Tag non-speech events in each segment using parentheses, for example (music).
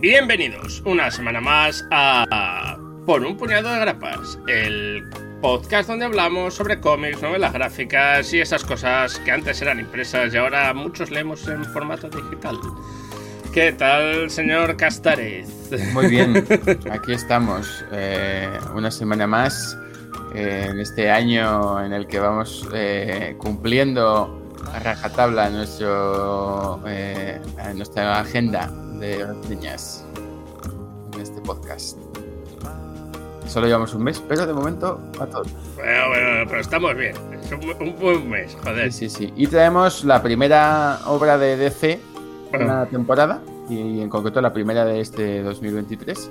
Bienvenidos una semana más a Por un puñado de grapas, el podcast donde hablamos sobre cómics, novelas gráficas y esas cosas que antes eran impresas y ahora muchos leemos en formato digital. ¿Qué tal, señor Castarez? Muy bien, (laughs) aquí estamos, eh, una semana más eh, en este año en el que vamos eh, cumpliendo a rajatabla nuestro, nuestra agenda de niñas en este podcast. Solo llevamos un mes, pero de momento va todo. Bueno, bueno, pero estamos bien. Es un, buen mes, joder. Sí, sí, sí. Y traemos la primera obra de DC una temporada, y en concreto la primera de este 2023.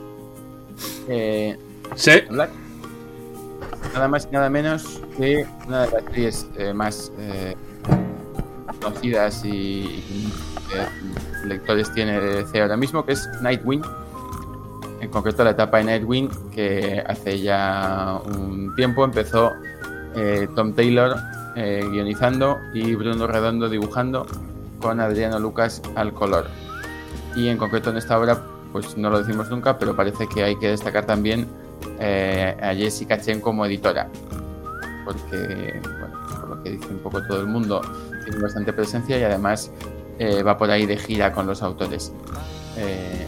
Eh, sí. Nada más y nada menos que una de las series eh, más eh, conocidas y, lectores tiene DC ahora mismo, que es Nightwing. En concreto la etapa de Nightwing, que hace ya un tiempo empezó Tom Taylor guionizando y Bruno Redondo dibujando con Adriano Lucas al color. Y en concreto en esta obra, pues no lo decimos nunca, pero parece que hay que destacar también eh, a Jessica Chen como editora. Porque, bueno, por lo que dice un poco todo el mundo, tiene bastante presencia y además eh, va por ahí de gira con los autores. Eh,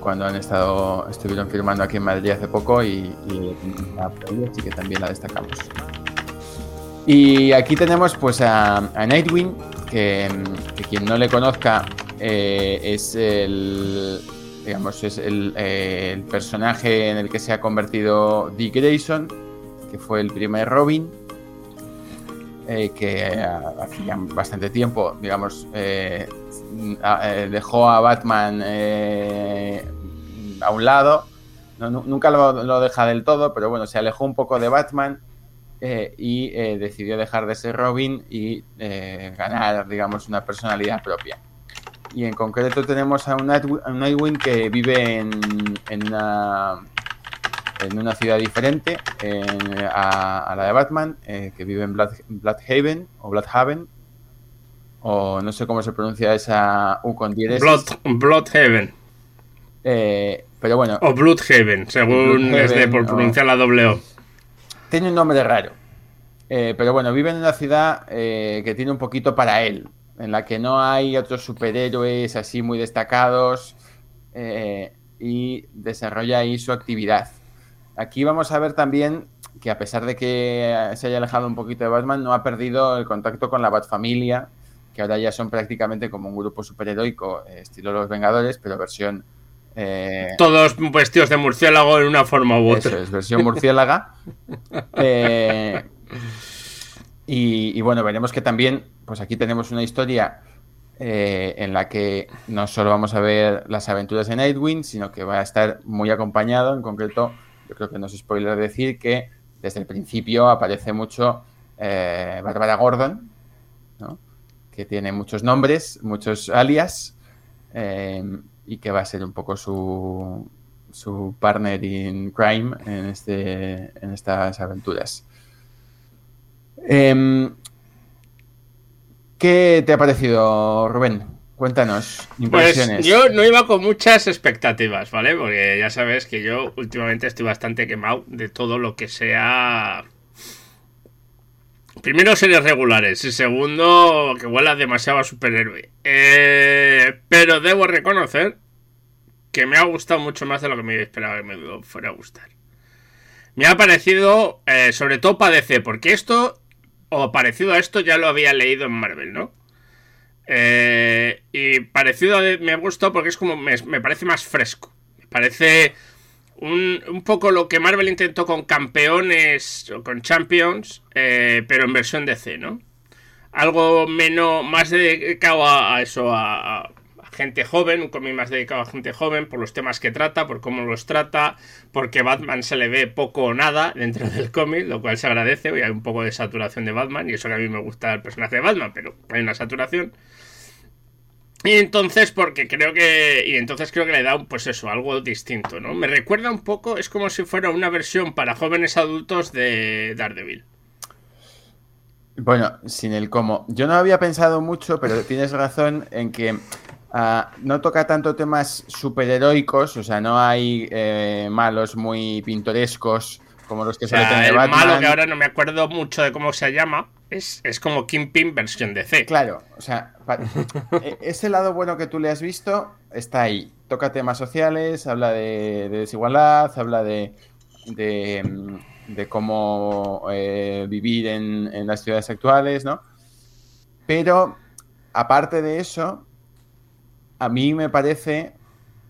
cuando han estado, estuvieron firmando aquí en Madrid hace poco y, y así que también la destacamos. Y aquí tenemos pues a, Nightwing, que, quien no le conozca eh, es el digamos es el, el, personaje en el que se ha convertido Dick Grayson, que fue el primer Robin eh, que hacía bastante tiempo, digamos, eh, eh, dejó a Batman a un lado. nunca lo, deja del todo, pero bueno, se alejó un poco de Batman y decidió dejar de ser Robin y ganar, digamos, una personalidad propia. Y en concreto tenemos a un Nightwing que vive en, en una en una ciudad diferente a, la de Batman, eh, que vive en Bloodhaven o Bloodhaven, o no sé cómo se pronuncia esa U con 10. Blood, Bloodhaven. Eh, pero bueno. O Bloodhaven, según es de por pronunciar la doble O. Tiene un nombre raro. Eh, pero bueno, vive en una ciudad que tiene un poquito para él, en la que no hay otros superhéroes así muy destacados y desarrolla ahí su actividad. Aquí vamos a ver también que a pesar de que se haya alejado un poquito de Batman, no ha perdido el contacto con la Batfamilia, que ahora ya son prácticamente como un grupo superheroico, eh, estilo Los Vengadores, pero versión... Eh, Todos vestidos de murciélago en una forma u otra. Eso es, versión murciélaga. (laughs) Eh, y, y, bueno, veremos que también, pues aquí tenemos una historia en la que no solo vamos a ver las aventuras de Nightwing, sino que va a estar muy acompañado, en concreto yo creo que no es spoiler decir que desde el principio aparece mucho eh, Bárbara Gordon, que tiene muchos nombres, muchos alias, eh, y que va a ser un poco su, su partner in crime en, este, en estas aventuras. Em, ¿Qué te ha parecido, Rubén? Cuéntanos, pues impresiones. Pues yo no iba con muchas expectativas, ¿vale? Porque ya sabes que yo últimamente estoy bastante quemado de todo lo que sea. Primero, series regulares. Y segundo, que huela demasiado a superhéroe. Eh, pero debo reconocer que me ha gustado mucho más de lo que me esperaba que me fuera a gustar. Me ha parecido, eh, sobre todo para DC, porque esto, o parecido a esto, ya lo había leído en Marvel, ¿no? Eh, y parecido a, me ha gustado porque es como me, parece más fresco. Me parece un, poco lo que Marvel intentó con campeones o con champions, eh, pero en versión DC, ¿no? Algo menos, más dedicado a, eso, a, gente joven, un cómic más dedicado a gente joven por los temas que trata, por cómo los trata, porque Batman se le ve poco o nada dentro del cómic, lo cual se agradece, hoy hay un poco de saturación de Batman, y eso que a mí me gusta el personaje de Batman, pero hay una saturación. Y entonces, porque creo que. Y entonces creo que le da, pues eso, algo distinto, ¿no? Me recuerda un poco, es como si fuera una versión para jóvenes adultos de Daredevil. Bueno, sin el cómo. Yo no había pensado mucho, pero tienes razón en que ah, no toca tanto temas superheroicos, o sea, no hay eh, malos muy pintorescos como los que se sea, el malo que ahora no me acuerdo mucho de cómo se llama. Es, es como Kingpin versión de C. Claro, o sea, (laughs) e, ese lado bueno que tú le has visto está ahí. Toca temas sociales, habla de, desigualdad, habla de, de, mm, cómo eh, vivir en, en, las ciudades actuales, ¿no? Pero, aparte de eso, a mí me parece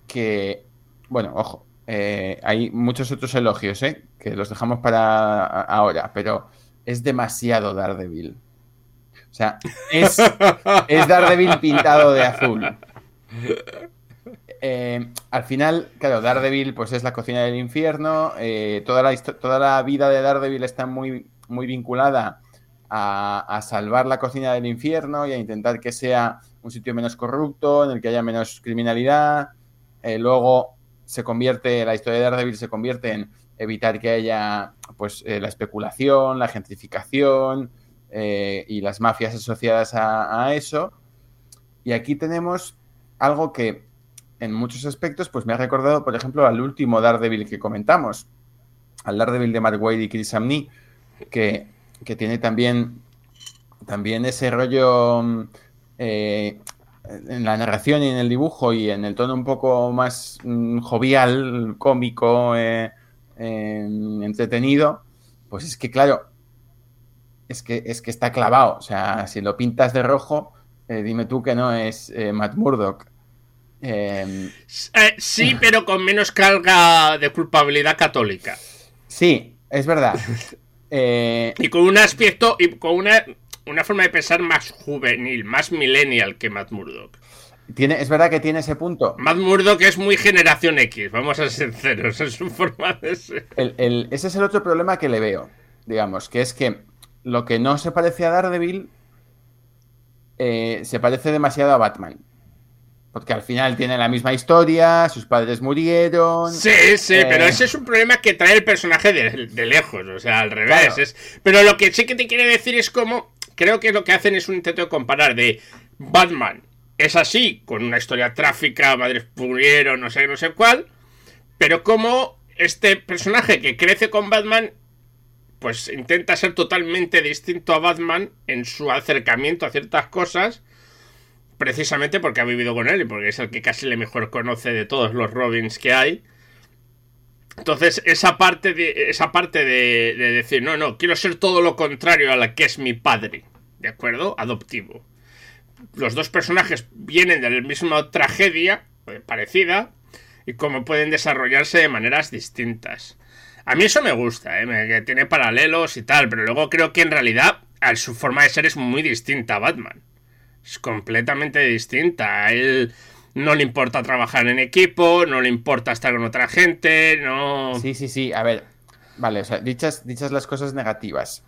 que, bueno, ojo, eh, hay muchos otros elogios, ¿eh? Que los dejamos para ahora, pero es demasiado Daredevil. O sea, es, es Daredevil pintado de azul. Eh, al final, claro, Daredevil pues es la cocina del infierno. Eh, toda, la, toda la vida de Daredevil está muy, muy vinculada a, salvar la cocina del infierno y a intentar que sea un sitio menos corrupto, en el que haya menos criminalidad. Eh, luego se convierte, la historia de Daredevil se convierte en evitar que haya pues la especulación, la gentrificación, eh, y las mafias asociadas a, eso. Y aquí tenemos algo que en muchos aspectos pues me ha recordado, por ejemplo, al último Daredevil que comentamos, al Daredevil de Mark Wade y Chris Amney, que, tiene también, también ese rollo eh, en la narración y en el dibujo y en el tono un poco más mm, jovial, cómico, eh, entretenido, pues es que claro, es que, es que está clavado. O sea, si lo pintas de rojo, eh, dime tú que no es eh, Matt Murdock. Em, eh, sí, (laughs) pero con menos carga de culpabilidad católica. Sí, es verdad. (laughs) y con un aspecto y con una, una forma de pensar más juvenil, más millennial que Matt Murdock. Tiene, es verdad que tiene ese punto. Matt Murdock es muy generación X, vamos a ser sinceros, (laughs) es su forma de ser. ese es el otro problema que le veo, digamos, que es que lo que no se parece a Daredevil eh, se parece demasiado a Batman. Porque al final tiene la misma historia, sus padres murieron. Sí, sí, eh, pero ese es un problema que trae el personaje de, lejos, o sea, al revés. pero lo que sí que te quiere decir es como. Creo que lo que hacen es un intento de comparar de Batman. Es así, con una historia tráfica, madres murieron, no sé, no sé cuál. Pero como este personaje que crece con Batman pues intenta ser totalmente distinto a Batman en su acercamiento a ciertas cosas, precisamente porque ha vivido con él y porque es el que casi le mejor conoce de todos los Robins que hay. Entonces, esa parte de, esa parte de, decir, no, no, quiero ser todo lo contrario a la que es mi padre, ¿de acuerdo? Adoptivo. Los dos personajes vienen de la misma tragedia, eh, parecida, y cómo pueden desarrollarse de maneras distintas. A mí eso me gusta, ¿eh? que tiene paralelos y tal, pero luego creo que en realidad su forma de ser es muy distinta a Batman. Es completamente distinta. A él no le importa trabajar en equipo, no le importa estar con otra gente, no... Sí, sí, sí. A ver, vale, o sea, dichas, dichas las cosas negativas.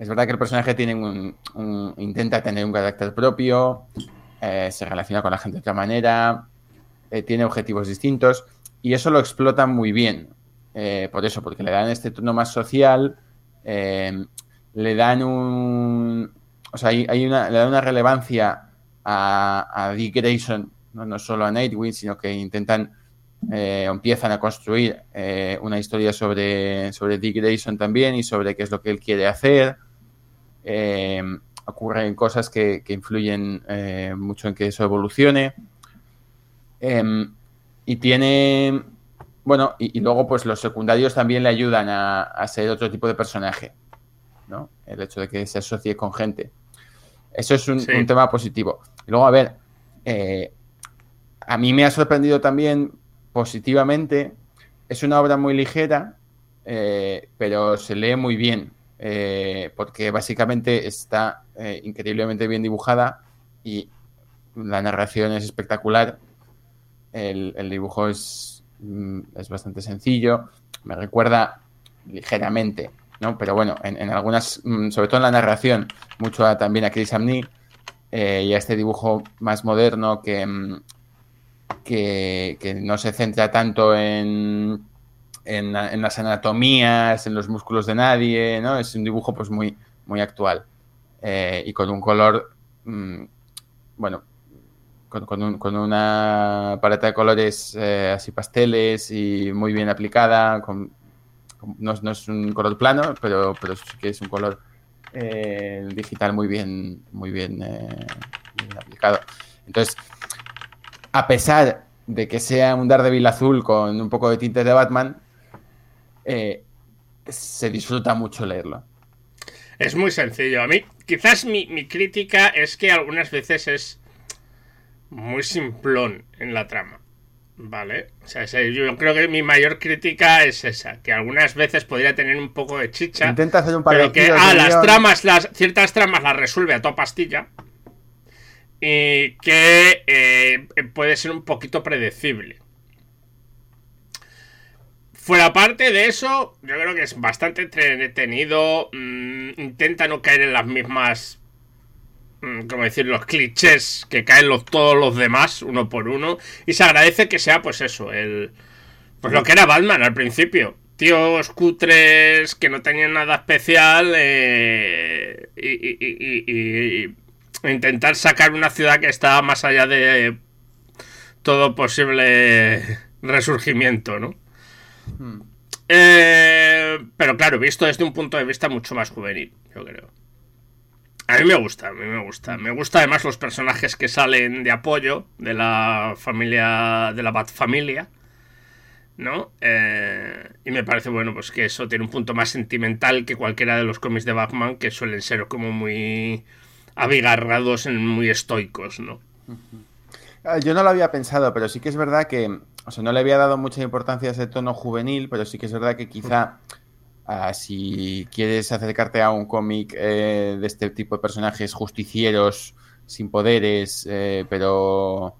Es verdad que el personaje tiene un, intenta tener un carácter propio, eh, se relaciona con la gente de otra manera, eh, tiene objetivos distintos y eso lo explota muy bien. Eh, por eso, porque le dan este tono más social, le dan un... O sea, hay, una, le dan una relevancia a, Dick Grayson, no, solo a Nightwing, sino que intentan, empiezan a construir una historia sobre, sobre Dick Grayson también y sobre qué es lo que él quiere hacer. Ocurren cosas que, influyen mucho en que eso evolucione. y tiene bueno, y, luego pues los secundarios también le ayudan a, ser otro tipo de personaje, ¿no? El hecho de que se asocie con gente. Eso es un, tema positivo. Y luego, a ver, eh, a mí me ha sorprendido también positivamente. Es una obra muy ligera, eh, pero se lee muy bien, eh, porque básicamente está increíblemente bien dibujada y la narración es espectacular. el dibujo es Mm, es bastante sencillo, me recuerda ligeramente, ¿no? Pero bueno, en, algunas, mm, sobre todo en la narración, mucho también a Chris Amney. eh, y a este dibujo más moderno que, mm, que, que no se centra tanto en, en, en, las anatomías, en los músculos de nadie, ¿no? Es un dibujo pues muy, muy actual eh, y con un color, mmm, bueno, con, con, un, con, una paleta de colores eh, así pasteles y muy bien aplicada, con, no, no, es un color plano, pero, pero sí que es un color eh, digital muy bien, muy bien, eh, bien, aplicado. Entonces, a pesar de que sea un Daredevil azul con un poco de tintes de Batman, eh, se disfruta mucho leerlo. Es muy sencillo. A mí, quizás mi, mi, crítica es que algunas veces es muy simplón en la trama. ¿Vale? O sea, yo creo que mi mayor crítica es esa, que algunas veces podría tener un poco de chicha. Intenta hacer un par pero que ah, las tramas, las ciertas tramas las resuelve a toda pastilla. Y que eh, puede ser un poquito predecible. Fuera parte de eso, yo creo que es bastante entretenido. Mm, intenta no caer en las mismas. Mm, como decir, los clichés que caen los, todos los demás, uno por uno. Y se agradece que sea, pues eso, el. Pues lo que era Batman al principio. Tíos cutres que no tenían nada especial. Eh, y, y, intentar sacar una ciudad que está más allá de todo posible resurgimiento, ¿no? Hmm. Eh, pero claro, visto desde un punto de vista mucho más juvenil, yo creo. A mí me gusta, a mí me gusta. Me gusta además los personajes que salen de apoyo de la familia, de la Bat Familia, ¿no? Eh, y me parece, bueno, pues que eso tiene un punto más sentimental que cualquiera de los cómics de Batman, que suelen ser como muy abigarrados, muy estoicos, ¿no? Yo no lo había pensado, pero sí que es verdad que o sea, no le había dado mucha importancia a ese tono juvenil, pero sí que es verdad que quizá uh, si quieres acercarte a un cómic eh, de este tipo de personajes justicieros, sin poderes, eh, pero,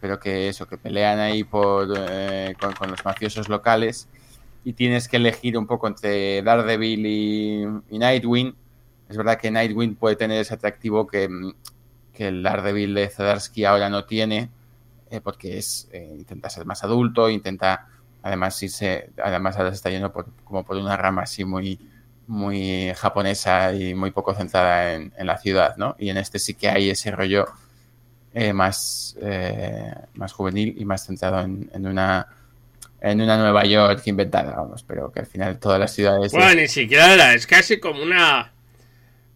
pero que eso, que pelean ahí por, eh, con, con, los mafiosos locales y tienes que elegir un poco entre Daredevil y, y Nightwing, es verdad que Nightwing puede tener ese atractivo que, que el Daredevil de Zadarsky ahora no tiene eh, porque es eh, intenta ser más adulto, intenta además irse, además ahora se está yendo por, como por una rama así muy, muy japonesa y muy poco centrada en, en, la ciudad, ¿no? Y en este sí que hay ese rollo eh, más, más juvenil y más centrado en, en, una en una Nueva York inventada, vamos, pero que al final todas las ciudades... Bueno, es... ni siquiera, es casi como una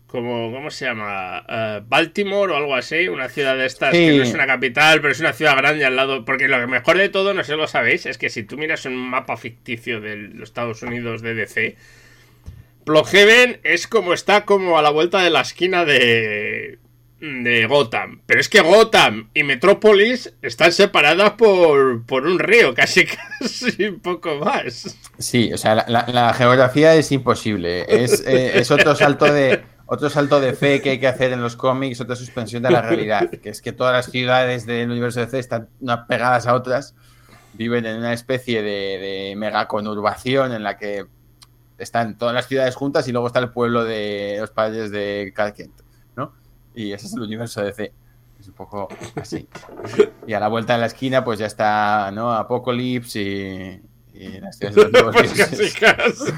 como, ¿cómo se llama? Uh, Baltimore o algo así, una ciudad de estas sí. que no es una capital, pero es una ciudad grande al lado. Porque lo mejor de todo, no sé lo sabéis, es que si tú miras un mapa ficticio de los Estados Unidos de DC, Bloodhaven es como está como a la vuelta de la esquina de, de Gotham. Pero es que Gotham y Metrópolis están separadas por, por un río, casi (laughs) casi un poco más. Sí, o sea, la, la, la geografía es imposible. Es, eh, es otro salto de otro salto de fe que hay que hacer en los cómics, otra suspensión de la realidad, que es que todas las ciudades del universo de C están pegadas a otras, viven en una especie de, de mega conurbación en la que están todas las ciudades juntas y luego está el pueblo de los padres de Clark Kent, ¿no? Y ese es el universo de C. Es un poco así. Y a la vuelta de la esquina, pues ya está, ¿no? Apocalypse y, y las ciudades (laughs) de los nuevos pues casi, (laughs) casi.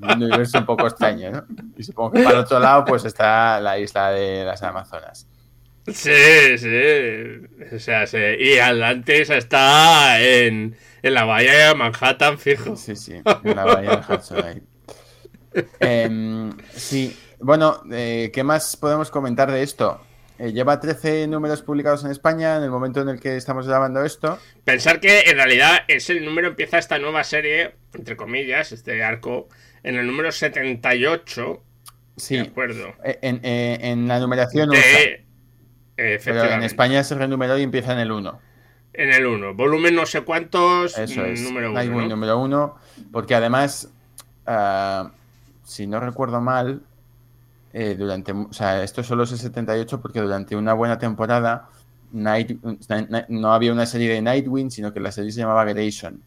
Un universo un poco extraño, ¿no? Y supongo que para el otro lado, pues está la isla de las Amazonas. Sí, sí. O sea, sí. Y Atlantis está en, en la bahía de Manhattan, fijo. Sí, sí, en la bahía de Hudson ahí. (laughs) eh, sí, bueno, eh, ¿qué más podemos comentar de esto? Eh, lleva 13 números publicados en España en el momento en el que estamos grabando esto. Pensar que en realidad es el número, empieza esta nueva serie, entre comillas, este arco, en el número 78. Sí, de acuerdo. En, en, en la numeración. De, pero en España se renumeró y empieza en el 1. En el 1. Volumen no sé cuántos. Eso es. Número 1. ¿no? número 1. Porque además, uh, si no recuerdo mal, eh, durante, o sea, esto solo es el 78 porque durante una buena temporada Night, no había una serie de Nightwing, sino que la serie se llamaba Gration.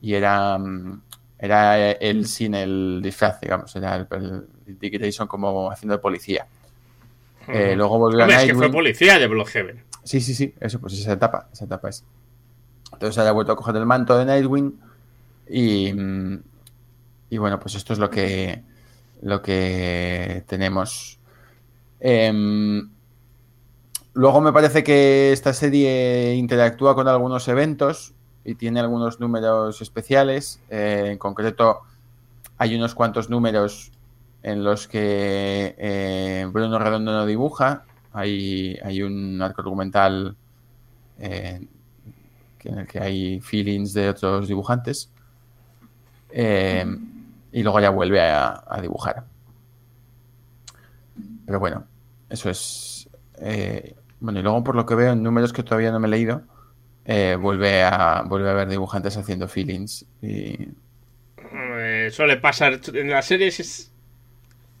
Y era, mm, era él sin el disfraz, digamos, era el, el Grayson como haciendo de policía. Eh, luego volvió Hombre, a es que fue Nightwing. policía de Bloodhaven. Sí, sí, sí, eso, pues esa etapa, esa etapa es. Entonces ahora ha vuelto a coger el manto de Nightwing y, mm, y bueno, pues esto es lo que, lo que tenemos. Em, luego me parece que esta serie interactúa con algunos eventos y tiene algunos números especiales. Eh, en concreto, hay unos cuantos números en los que eh, Bruno Redondo no dibuja. Hay, un arco argumental eh, en el que hay feelings de otros dibujantes. Eh, y luego ya vuelve a, a dibujar. Pero bueno, eso es. eh, bueno, y luego por lo que veo en números que todavía no me he leído, eh, vuelve, a, vuelve a haber dibujantes haciendo feelings. Y, Eh, suele pasar en las series. es-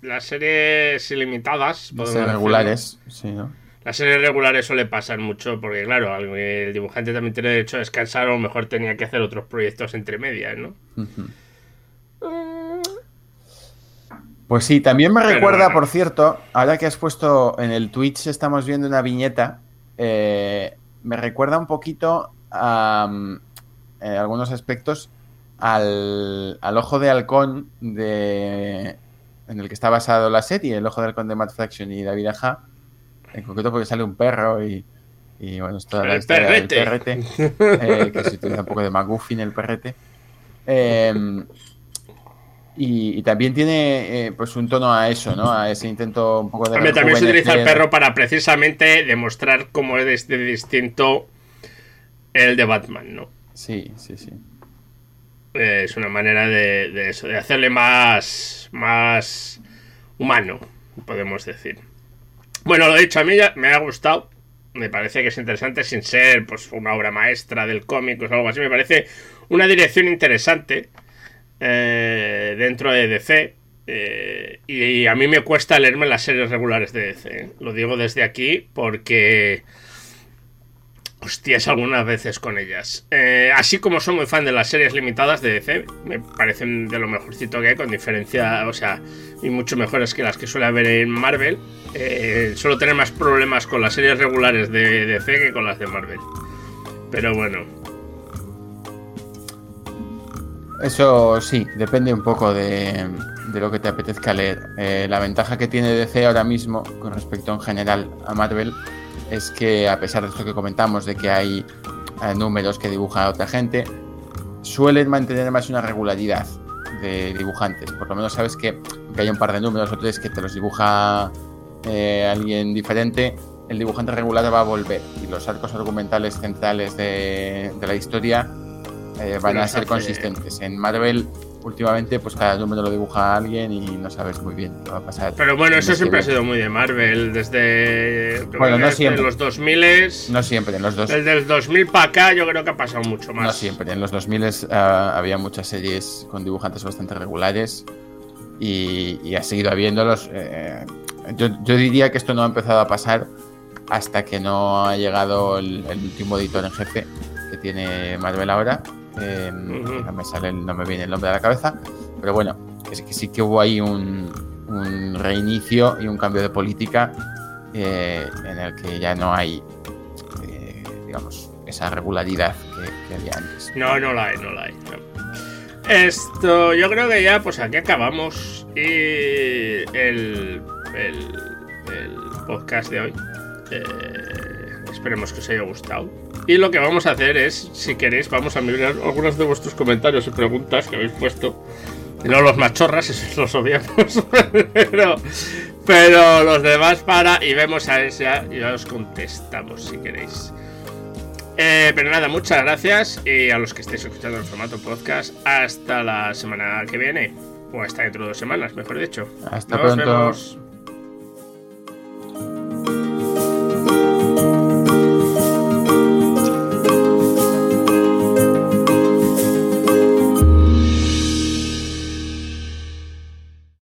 Las series ilimitadas. sé, decirlo. regulares. Sí, ¿no? Las series regulares suele pasar mucho porque, claro, el dibujante también tiene derecho a descansar o mejor tenía que hacer otros proyectos entre medias, ¿no? Ujú. Pues sí, también me Pero recuerda, por cierto, ahora que has puesto en el Twitch, estamos viendo una viñeta, eh, me recuerda un poquito a, mm, en algunos aspectos al, al Ojo de Halcón de, en el que está basado la serie, el Ojo de Halcón de Matt Fraction y David Aja, en concreto porque sale un perro y, y, bueno, es toda la El historia del perrete. perrete, eh, que se utiliza un poco de McGuffin el perrete. Eh, y, y también tiene eh, pues un tono a eso, ¿no? A ese intento un poco de Hombre, también se utiliza el perro para precisamente demostrar cómo es de distinto el de Batman, ¿no? Sí, sí, sí. Eh, es una manera de, de eso, de hacerle más, más humano, podemos decir. Bueno, lo dicho, a mí ya me ha gustado. Me parece que es interesante sin ser pues una obra maestra del cómic o algo así. Me parece una dirección interesante eh, dentro de DC. eh, y a mí me cuesta leerme las series regulares de DC. ¿eh? Lo digo desde aquí porque hostias algunas veces con ellas. Así como soy muy fan de las series limitadas de DC, me parecen de lo mejorcito que hay, con diferencia, o sea, y mucho mejores que las que suele haber en Marvel. Eh, suelo tener más problemas con las series regulares de DC que con las de Marvel. Pero bueno, Eso sí, depende un poco de, de lo que te apetezca leer. Eh, la ventaja que tiene DC ahora mismo con respecto en general a Marvel es que a pesar de esto que comentamos de que hay eh, números que dibuja otra gente, suelen mantener más una regularidad de dibujantes. Por lo menos sabes que aunque haya un par de números o tres que te los dibuja eh, alguien diferente, el dibujante regular va a volver y los arcos argumentales centrales de, de la historia eh, van a ser consistentes. En Marvel, últimamente, pues cada número lo dibuja alguien y no sabes muy bien qué va a pasar. pero bueno, eso siempre ha siempre. sido muy de Marvel, desde, Bueno, no desde los 2000 No siempre, en los dos. Desde el 2000 para acá yo creo que ha pasado mucho más. No siempre, en los 2000 ah, había muchas series con dibujantes bastante regulares y, y ha seguido habiéndolos. eh, yo, yo diría que esto no ha empezado a pasar hasta que no ha llegado el, el último editor en jefe que tiene Marvel ahora. Eh, Ujú. No me sale, no me viene el nombre a la cabeza, pero bueno, es que sí que hubo ahí un, un reinicio y un cambio de política eh, en el que ya no hay, eh, digamos, esa regularidad que, que había antes. No, no la hay, no la hay. no. Esto, yo creo que ya, pues aquí acabamos. Y el, el, el podcast de hoy. eh, esperemos que os haya gustado. Y lo que vamos a hacer es, si queréis, vamos a mirar algunos de vuestros comentarios y preguntas que habéis puesto. Y no los machorras, (laughs) esos los obviamos. (laughs) pero, pero los demás para y vemos a ver si ya, ya os contestamos si queréis. Eh, pero nada, muchas gracias y a los que estéis escuchando el formato podcast, hasta la semana que viene, o hasta dentro de dos semanas, mejor dicho. Hasta Nos pronto. vemos.